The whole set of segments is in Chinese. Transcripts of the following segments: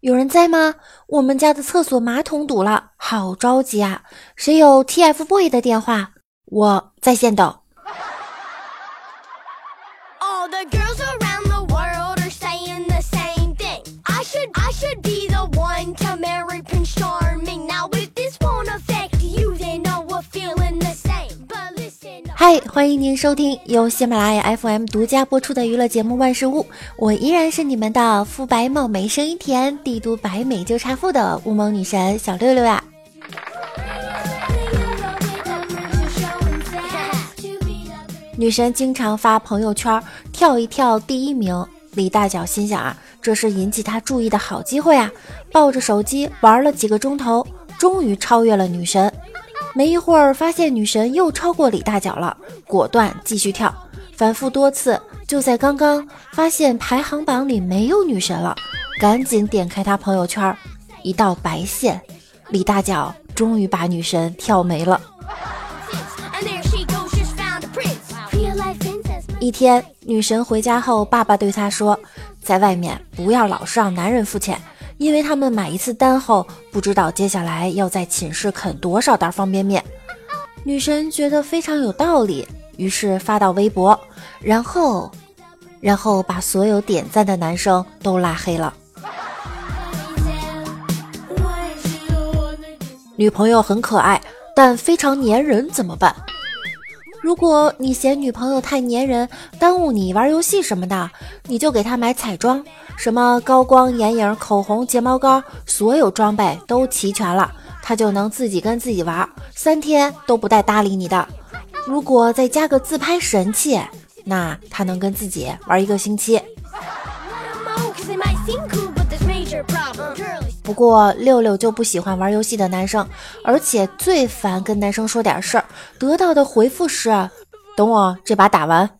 有人在吗？我们家的厕所马桶堵了，好着急啊！谁有 TFBOYS 的电话？我在线等。嗨，欢迎您收听由喜马拉雅 FM 独家播出的娱乐节目《万事屋》，我依然是你们的肤白貌美、声音甜、帝都白美就差富的乌蒙女神小六六呀。女神经常发朋友圈跳一跳第一名，李大脚心想啊，这是引起她注意的好机会啊！抱着手机玩了几个钟头，终于超越了女神。没一会儿，发现女神又超过李大脚了，果断继续跳，反复多次。就在刚刚，发现排行榜里没有女神了，赶紧点开她朋友圈，一道白线，李大脚终于把女神跳没了。一天，女神回家后，爸爸对她说：“在外面不要老是让男人付钱。”因为他们买一次单后，不知道接下来要在寝室啃多少袋方便面。女神觉得非常有道理，于是发到微博，然后，然后把所有点赞的男生都拉黑了。女朋友很可爱，但非常粘人，怎么办？如果你嫌女朋友太粘人，耽误你玩游戏什么的，你就给她买彩妆。什么高光眼影、口红、睫毛膏，所有装备都齐全了，他就能自己跟自己玩，三天都不带搭理你的。如果再加个自拍神器，那他能跟自己玩一个星期。不过六六就不喜欢玩游戏的男生，而且最烦跟男生说点事儿，得到的回复是：等我这把打完。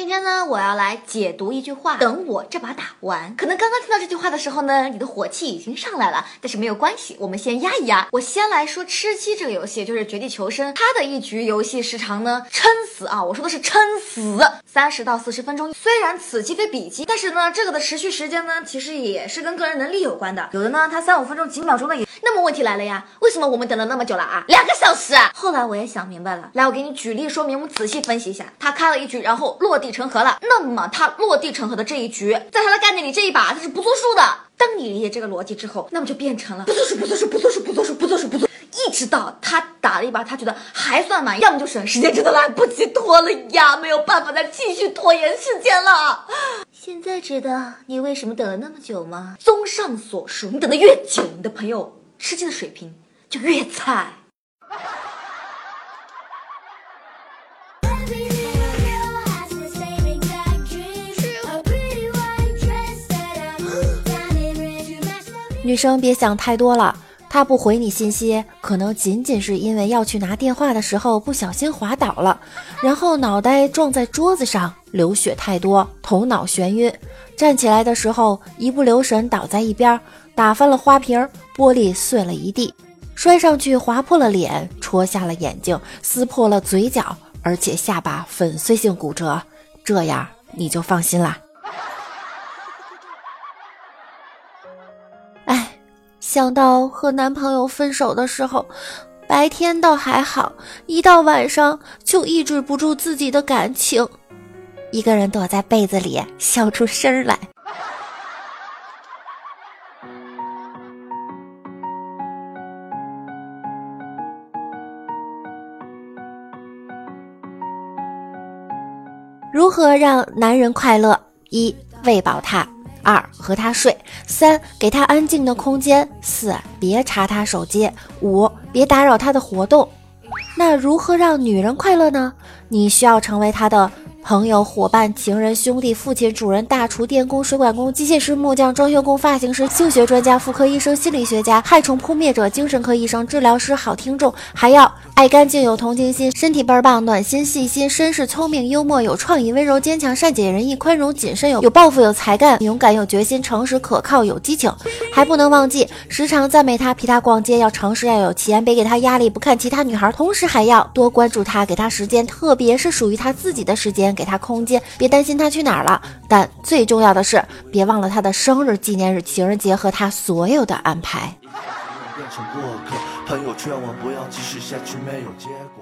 今天呢，我要来解读一句话。等我这把打完，可能刚刚听到这句话的时候呢，你的火气已经上来了。但是没有关系，我们先压一压。我先来说吃鸡这个游戏，就是绝地求生。它的一局游戏时长呢，撑死啊！我说的是撑死，三十到四十分钟。虽然此鸡非彼鸡，但是呢，这个的持续时间呢，其实也是跟个人能力有关的。有的呢，它三五分钟、几秒钟的也。那么问题来了呀，为什么我们等了那么久了啊？两个小时。后来我也想明白了，来，我给你举例说明，我们仔细分析一下。他开了一局，然后落地。成盒了，那么他落地成盒的这一局，在他的概念里，这一把他是不作数的。当你理解这个逻辑之后，那么就变成了不作数，不作数，不作数，不作数，不作数，不作，一直到他打了一把，他觉得还算满意，要么就是时间，真的来不及拖了呀，没有办法再继续拖延时间了。现在知道你为什么等了那么久吗？综上所述，你等的越久，你的朋友吃鸡的水平就越菜。女生别想太多了，他不回你信息，可能仅仅是因为要去拿电话的时候不小心滑倒了，然后脑袋撞在桌子上，流血太多，头脑眩晕，站起来的时候一不留神倒在一边，打翻了花瓶，玻璃碎了一地，摔上去划破了脸，戳瞎了眼睛，撕破了嘴角，而且下巴粉碎性骨折，这样你就放心啦。想到和男朋友分手的时候，白天倒还好，一到晚上就抑制不住自己的感情，一个人躲在被子里笑出声来。如何让男人快乐？一喂饱他。二和他睡，三给他安静的空间，四别查他手机，五别打扰他的活动。那如何让女人快乐呢？你需要成为她的。朋友、伙伴、情人、兄弟、父亲、主人、大厨、电工、水管工、机械师、木匠、装修工、发型师、性学专家、妇科医生、心理学家、害虫扑灭者、精神科医生、治疗师、好听众，还要爱干净、有同情心、身体倍儿棒、暖心、细心、绅士、聪明、幽默、有创意、温柔、坚强、善解人意、宽容、谨慎、有有抱负、有才干、勇敢、有决心、诚实、可靠、有激情，还不能忘记时常赞美他，陪他逛街，要诚实，要有钱，别给他压力，不看其他女孩，同时还要多关注他，给他时间，特别是属于他自己的时间。给他空间，别担心他去哪儿了。但最重要的是，别忘了他的生日、纪念日、情人节和他所有的安排。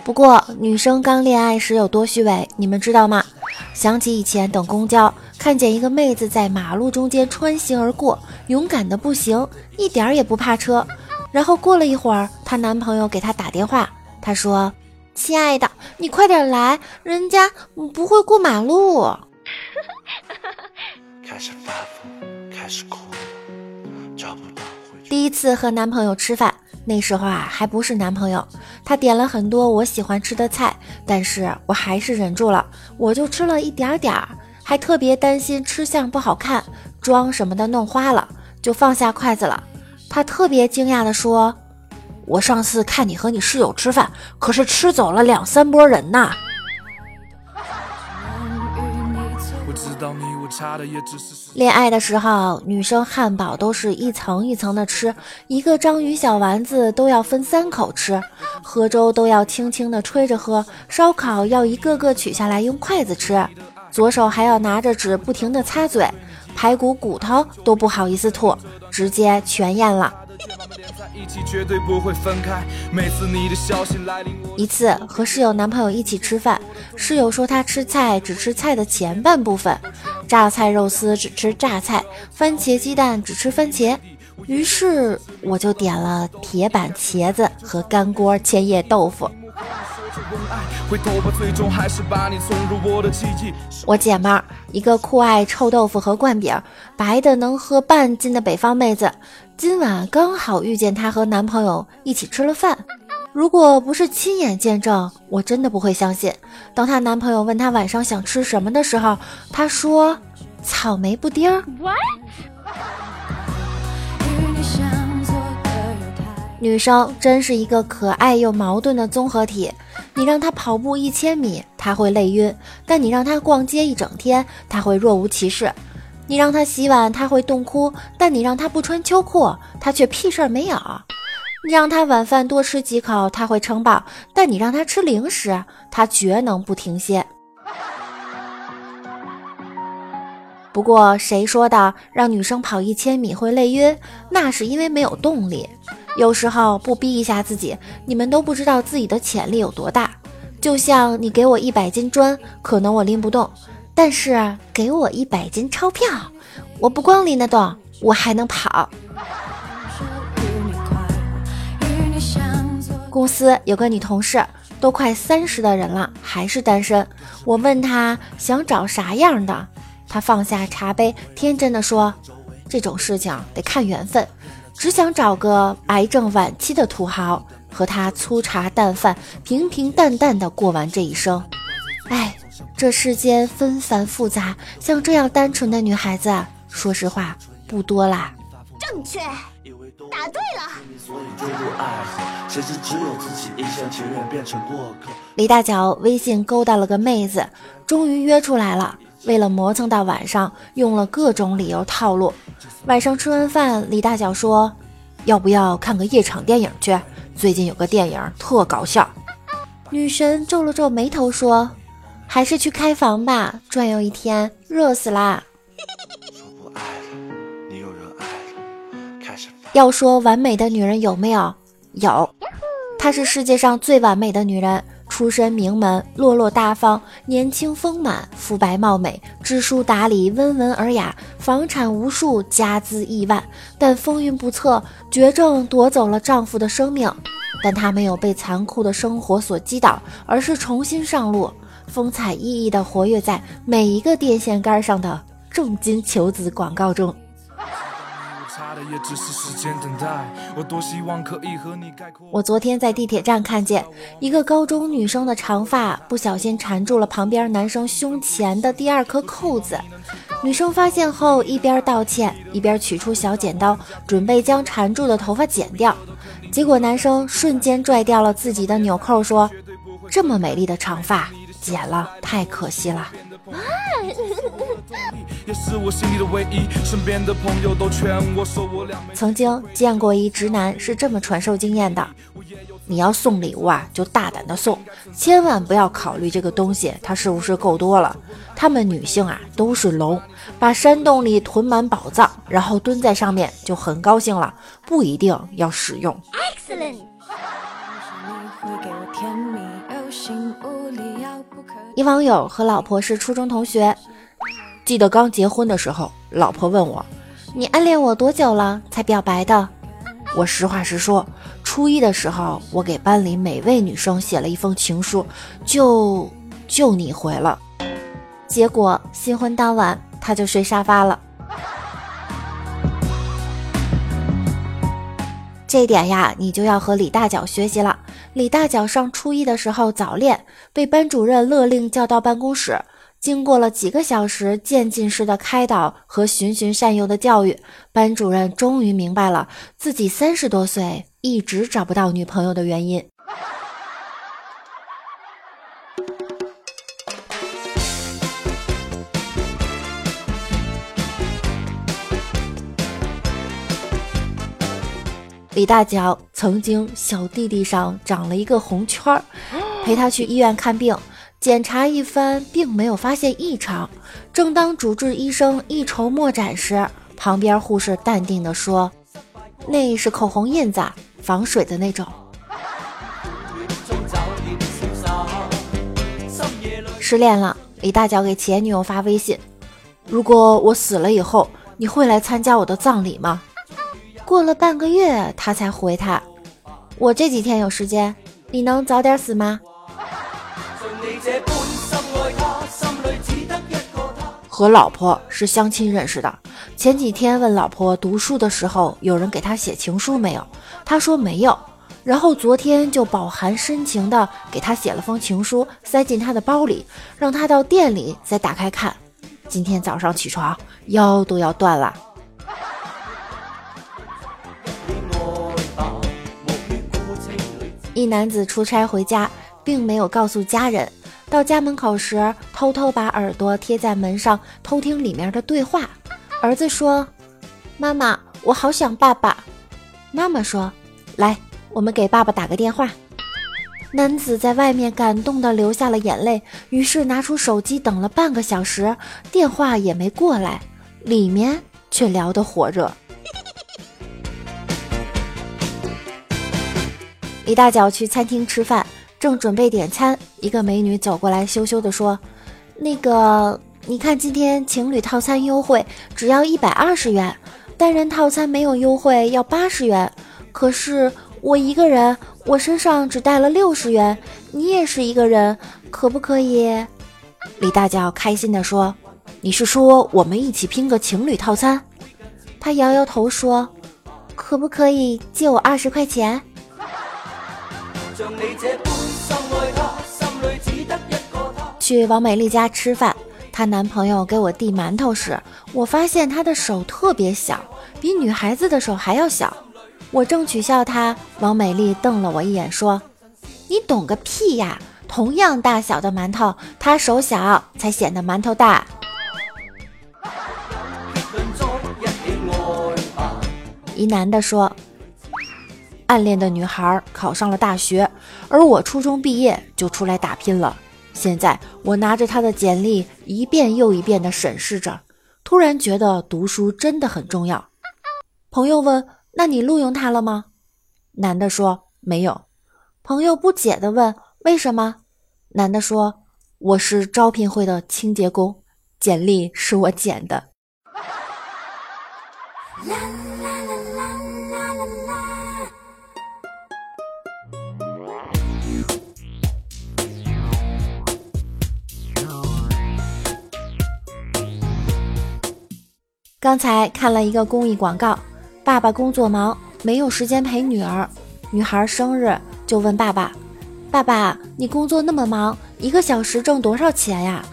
不过，女生刚恋爱时有多虚伪，你们知道吗？想起以前等公交，看见一个妹子在马路中间穿行而过，勇敢的不行，一点也不怕车。然后过了一会儿，她男朋友给她打电话，她说：“亲爱的，你快点来，人家不会过马路。”开始发疯，开始哭，找不到第一次和男朋友吃饭，那时候啊还不是男朋友，他点了很多我喜欢吃的菜，但是我还是忍住了，我就吃了一点点儿，还特别担心吃相不好看，妆什么的弄花了，就放下筷子了。他特别惊讶地说：“我上次看你和你室友吃饭，可是吃走了两三波人呐。”恋爱的时候，女生汉堡都是一层一层的吃，一个章鱼小丸子都要分三口吃，喝粥都要轻轻的吹着喝，烧烤要一个个取下来用筷子吃，左手还要拿着纸不停的擦嘴。排骨骨头都不好意思吐，直接全咽了。一次和室友男朋友一起吃饭，室友说他吃菜只吃菜的前半部分，榨菜肉丝只吃榨菜，番茄鸡蛋只吃番茄。于是我就点了铁板茄子和干锅千叶豆腐。我姐们儿一个酷爱臭豆腐和灌饼，白的能喝半斤的北方妹子，今晚刚好遇见她和男朋友一起吃了饭。如果不是亲眼见证，我真的不会相信。当她男朋友问她晚上想吃什么的时候，她说草莓布丁。女生真是一个可爱又矛盾的综合体。你让她跑步一千米，她会累晕；但你让她逛街一整天，她会若无其事；你让他洗碗，他会冻哭；但你让他不穿秋裤，他却屁事儿没有；你让他晚饭多吃几口，他会撑饱；但你让他吃零食，他绝能不停歇。不过，谁说的让女生跑一千米会累晕？那是因为没有动力。有时候不逼一下自己，你们都不知道自己的潜力有多大。就像你给我一百斤砖，可能我拎不动；但是给我一百斤钞票，我不光拎得动，我还能跑。公司有个女同事，都快三十的人了，还是单身。我问她想找啥样的，她放下茶杯，天真的说：“这种事情得看缘分。”只想找个癌症晚期的土豪，和他粗茶淡饭、平平淡淡的过完这一生。哎，这世间纷繁复杂，像这样单纯的女孩子，说实话不多啦。正确，答对了。李大脚微信勾搭了个妹子，终于约出来了。为了磨蹭到晚上，用了各种理由套路。晚上吃完饭，李大脚说：“要不要看个夜场电影去？最近有个电影特搞笑。”女神皱了皱眉头说：“还是去开房吧，转悠一天热死啦。”要说完美的女人有没有？有，她是世界上最完美的女人。出身名门，落落大方，年轻丰满，肤白貌美，知书达理，温文尔雅，房产无数，家资亿万。但风云不测，绝症夺走了丈夫的生命。但她没有被残酷的生活所击倒，而是重新上路，风采奕奕地活跃在每一个电线杆上的重金求子广告中。我昨天在地铁站看见一个高中女生的长发不小心缠住了旁边男生胸前的第二颗扣子，女生发现后一边道歉一边取出小剪刀，准备将缠住的头发剪掉，结果男生瞬间拽掉了自己的纽扣，说：“这么美丽的长发，剪了太可惜了。”曾经见过一直男是这么传授经验的：你要送礼物啊，就大胆的送，千万不要考虑这个东西它是不是够多了。他们女性啊都是龙，把山洞里囤满宝藏，然后蹲在上面就很高兴了，不一定要使用。Excellent。一网友和老婆是初中同学，记得刚结婚的时候，老婆问我：“你暗恋我多久了才表白的？”我实话实说，初一的时候，我给班里每位女生写了一封情书，就就你回了。结果新婚当晚，他就睡沙发了。这点呀，你就要和李大脚学习了。李大脚上初一的时候早恋，被班主任勒令叫到办公室。经过了几个小时渐进式的开导和循循善诱的教育，班主任终于明白了自己三十多岁一直找不到女朋友的原因。李大脚曾经小弟弟上长了一个红圈儿，陪他去医院看病。检查一番，并没有发现异常。正当主治医生一筹莫展时，旁边护士淡定地说：“那是口红印子，防水的那种。”失恋了，李大脚给前女友发微信：“如果我死了以后，你会来参加我的葬礼吗？”过了半个月，他才回他：“我这几天有时间，你能早点死吗？”和老婆是相亲认识的，前几天问老婆读书的时候有人给他写情书没有，他说没有，然后昨天就饱含深情的给他写了封情书，塞进他的包里，让他到店里再打开看。今天早上起床腰都要断了。男子出差回家，并没有告诉家人。到家门口时，偷偷把耳朵贴在门上，偷听里面的对话。儿子说：“妈妈，我好想爸爸。”妈妈说：“来，我们给爸爸打个电话。”男子在外面感动的流下了眼泪，于是拿出手机等了半个小时，电话也没过来，里面却聊得火热。李大脚去餐厅吃饭。正准备点餐，一个美女走过来，羞羞地说：“那个，你看今天情侣套餐优惠，只要一百二十元；单人套餐没有优惠，要八十元。可是我一个人，我身上只带了六十元，你也是一个人，可不可以？”李大脚开心地说：“你是说我们一起拼个情侣套餐？”他摇摇头说：“可不可以借我二十块钱？”去王美丽家吃饭，她男朋友给我递馒头时，我发现他的手特别小，比女孩子的手还要小。我正取笑他，王美丽瞪了我一眼，说：“你懂个屁呀！同样大小的馒头，他手小才显得馒头大。”一男的说：“暗恋的女孩考上了大学，而我初中毕业就出来打拼了。”现在我拿着她的简历一遍又一遍地审视着，突然觉得读书真的很重要。朋友问：“那你录用她了吗？”男的说：“没有。”朋友不解地问：“为什么？”男的说：“我是招聘会的清洁工，简历是我捡的。”刚才看了一个公益广告，爸爸工作忙，没有时间陪女儿。女孩生日就问爸爸：“爸爸，你工作那么忙，一个小时挣多少钱呀？”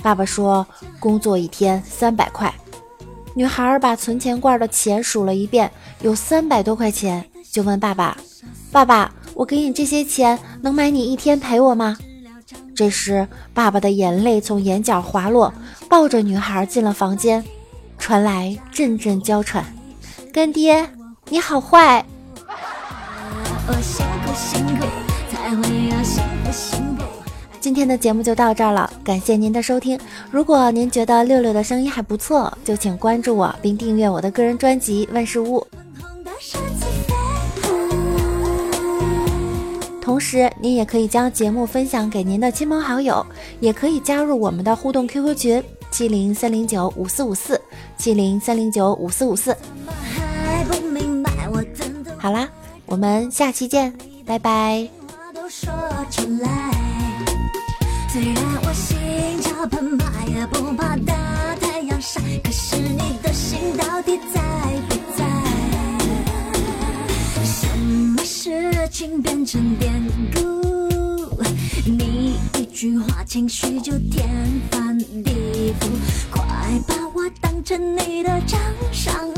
爸爸说：“工作一天三百块。”女孩把存钱罐的钱数了一遍，有三百多块钱，就问爸爸：“爸爸，我给你这些钱，能买你一天陪我吗？”这时，爸爸的眼泪从眼角滑落，抱着女孩进了房间。传来阵阵娇喘，干爹，你好坏。今天的节目就到这儿了，感谢您的收听。如果您觉得六六的声音还不错，就请关注我并订阅我的个人专辑《万事屋》。同时，您也可以将节目分享给您的亲朋好友，也可以加入我们的互动 QQ 群七零三零九五四五四七零三零九五四五四。好啦，我们下期见，拜拜。虽然我心潮澎湃，也不怕大太阳晒，可是你的心到底在不在？什么事情变成典故？你一句话，情绪就天翻地覆。快把我当成你的掌上。